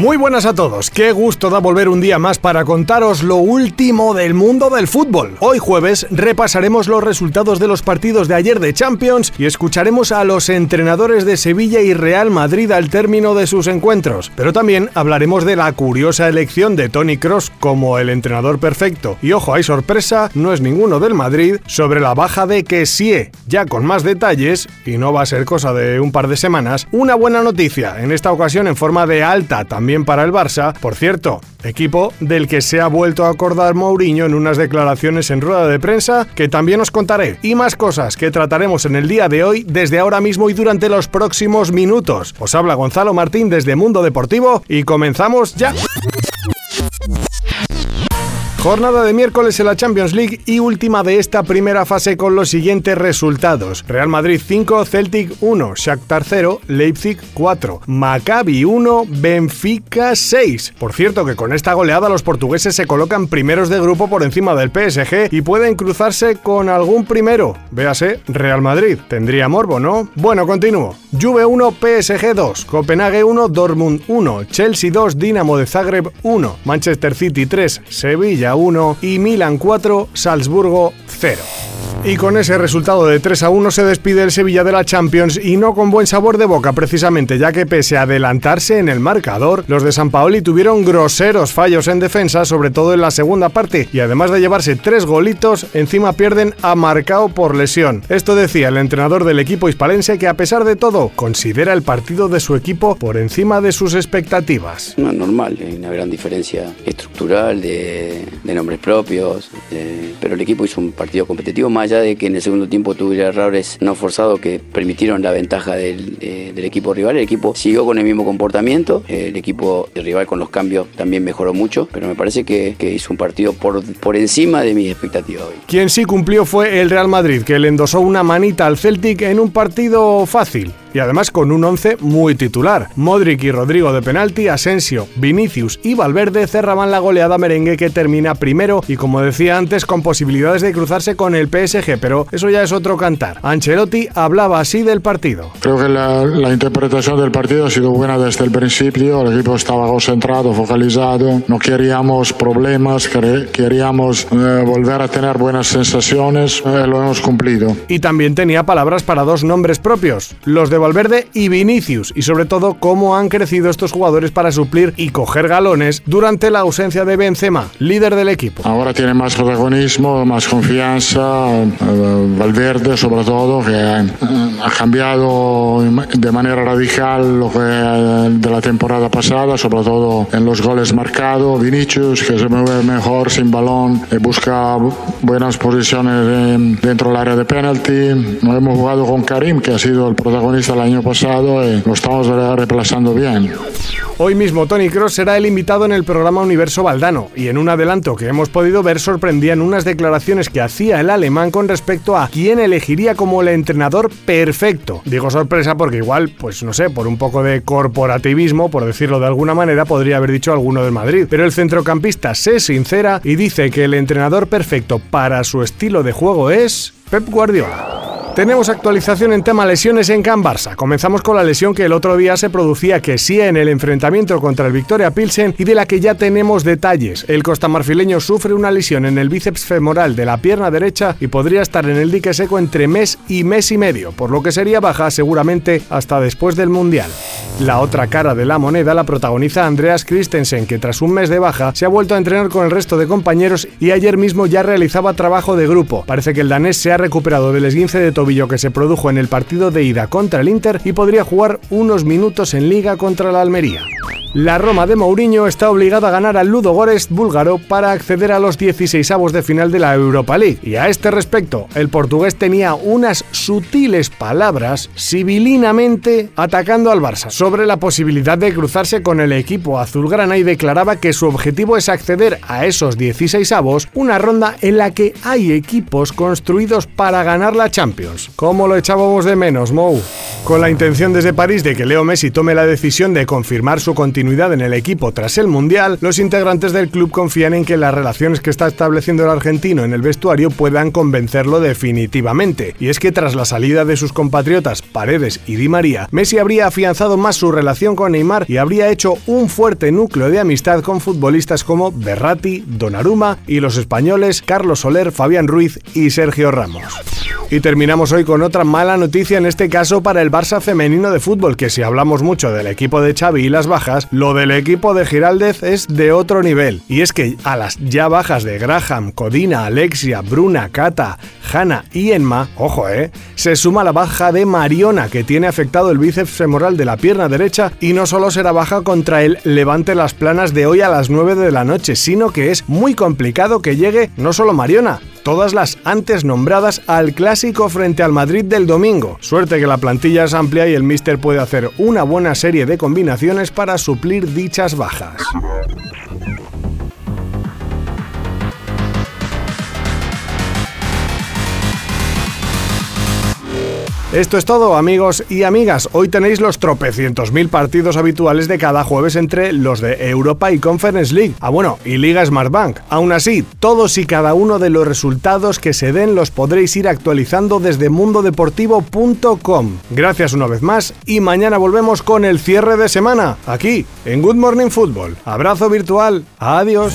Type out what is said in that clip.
Muy buenas a todos, qué gusto da volver un día más para contaros lo último del mundo del fútbol. Hoy jueves repasaremos los resultados de los partidos de ayer de Champions y escucharemos a los entrenadores de Sevilla y Real Madrid al término de sus encuentros. Pero también hablaremos de la curiosa elección de Tony Cross como el entrenador perfecto. Y ojo, hay sorpresa, no es ninguno del Madrid, sobre la baja de Kessie. Ya con más detalles, y no va a ser cosa de un par de semanas, una buena noticia, en esta ocasión en forma de alta también para el Barça. Por cierto, equipo del que se ha vuelto a acordar Mourinho en unas declaraciones en rueda de prensa que también os contaré. Y más cosas que trataremos en el día de hoy, desde ahora mismo y durante los próximos minutos. Os habla Gonzalo Martín desde Mundo Deportivo y comenzamos ya. Jornada de miércoles en la Champions League y última de esta primera fase con los siguientes resultados. Real Madrid 5, Celtic 1, Shakhtar 0, Leipzig 4, Maccabi 1, Benfica 6. Por cierto que con esta goleada los portugueses se colocan primeros de grupo por encima del PSG y pueden cruzarse con algún primero. Véase, Real Madrid. Tendría morbo, ¿no? Bueno, continúo. Juve 1, PSG 2, Copenhague 1, Dortmund 1, Chelsea 2, Dinamo de Zagreb 1, Manchester City 3, Sevilla 1 y Milan 4, Salzburgo 0. Y con ese resultado de 3 a 1 se despide el Sevilla de la Champions y no con buen sabor de boca precisamente, ya que pese a adelantarse en el marcador, los de San Paoli tuvieron groseros fallos en defensa, sobre todo en la segunda parte, y además de llevarse tres golitos, encima pierden a Marcao por lesión. Esto decía el entrenador del equipo hispalense que a pesar de todo, considera el partido de su equipo por encima de sus expectativas. No, normal, hay una gran diferencia estructural de, nombres propios, pero el equipo hizo un partido competitivo más allá de que en el segundo tiempo tuviera errores no forzados que permitieron la ventaja del, eh, del, equipo rival, el equipo siguió con el mismo comportamiento, el equipo rival con los cambios también mejoró mucho, pero me parece que, que hizo un partido por, por encima de mis expectativas hoy. Quien sí cumplió fue el Real Madrid, que le endosó una manita al Celtic en un partido fácil y además con un 11 muy titular. Modric y Rodrigo de penalti, Asensio, Vinicius y Valverde cerraban la goleada merengue que termina primero y como decía antes con posibilidades de cruzarse con el PSG, pero eso ya es otro cantar. Ancelotti hablaba así del partido. Creo que la, interpretación del partido ha sido buena desde el principio, el equipo estaba concentrado, focalizado, no queríamos problemas, queríamos eh, volver a tener buenas sensaciones, eh, lo hemos cumplido. Y también tenía palabras para dos nombres propios, los de Valverde y Vinicius, y sobre todo cómo han crecido estos jugadores para suplir y coger galones durante la ausencia de Benzema, líder del equipo. Ahora tiene más protagonismo, más confianza, eh, Valverde sobre todo, que eh, ha cambiado de manera radical lo que eh, de la temporada pasada, sobre todo en los goles marcados, Vinicius que se mueve mejor sin balón, busca buenas posiciones dentro del área de penalti, no hemos jugado con Karim, que ha sido el protagonista el año pasado y lo estamos reemplazando bien. Hoy mismo Tony Cross será el invitado en el programa Universo Valdano y en un adelanto que hemos podido ver sorprendían unas declaraciones que hacía el alemán con respecto a quién elegiría como el entrenador perfecto. Digo sorpresa porque igual, pues no sé, por un poco de corporativismo, por decirlo de alguna manera, podría haber dicho alguno del Madrid. Pero el centrocampista se sincera y dice que el entrenador perfecto para su estilo de juego es Pep Guardiola. Tenemos actualización en tema lesiones en Can Barça. Comenzamos con la lesión que el otro día se producía que sí en el enfrentamiento contra el Victoria Pilsen y de la que ya tenemos detalles. El costamarfileño sufre una lesión en el bíceps femoral de la pierna derecha y podría estar en el dique seco entre mes y mes y medio, por lo que sería baja seguramente hasta después del Mundial. La otra cara de la moneda la protagoniza Andreas Christensen, que tras un mes de baja se ha vuelto a entrenar con el resto de compañeros y ayer mismo ya realizaba trabajo de grupo. Parece que el danés se ha recuperado del esguince de tobillo que se produjo en el partido de ida contra el Inter y podría jugar unos minutos en liga contra la Almería. La Roma de Mourinho está obligada a ganar al Ludo Gorest búlgaro para acceder a los 16 avos de final de la Europa League. Y a este respecto, el portugués tenía unas sutiles palabras sibilinamente atacando al Barça. sobre la posibilidad de cruzarse con el equipo azulgrana y declaraba que su objetivo es acceder a esos 16 avos, una ronda en la que hay equipos construidos para ganar la Champions. ¿Cómo lo echábamos de menos, Mou? Con la intención desde París de que Leo Messi tome la decisión de confirmar su continuidad en el equipo tras el Mundial, los integrantes del club confían en que las relaciones que está estableciendo el argentino en el vestuario puedan convencerlo definitivamente. Y es que tras la salida de sus compatriotas Paredes y Di María, Messi habría afianzado más su relación con Neymar y habría hecho un fuerte núcleo de amistad con futbolistas como Berratti, Donnarumma y los españoles Carlos Soler, Fabián Ruiz y Sergio Ramos. Y terminamos hoy con otra mala noticia, en este caso para el Barça femenino de fútbol, que si hablamos mucho del equipo de Xavi y las bajas, lo del equipo de Giraldez es de otro nivel. Y es que a las ya bajas de Graham, Codina, Alexia, Bruna, Cata, Hanna y Enma, ojo eh, se suma la baja de Mariona, que tiene afectado el bíceps femoral de la pierna derecha y no solo será baja contra el Levante Las Planas de hoy a las 9 de la noche, sino que es muy complicado que llegue no solo Mariona, todas las antes nombradas al clásico frente al Madrid del domingo. Suerte que la plantilla es amplia y el míster puede hacer una buena serie de combinaciones para suplir dichas bajas. Esto es todo, amigos y amigas. Hoy tenéis los tropecientos mil partidos habituales de cada jueves entre los de Europa y Conference League. Ah, bueno, y Liga Smartbank. Aún así, todos y cada uno de los resultados que se den los podréis ir actualizando desde mundodeportivo.com. Gracias una vez más y mañana volvemos con el cierre de semana, aquí, en Good Morning Football. Abrazo virtual. Adiós.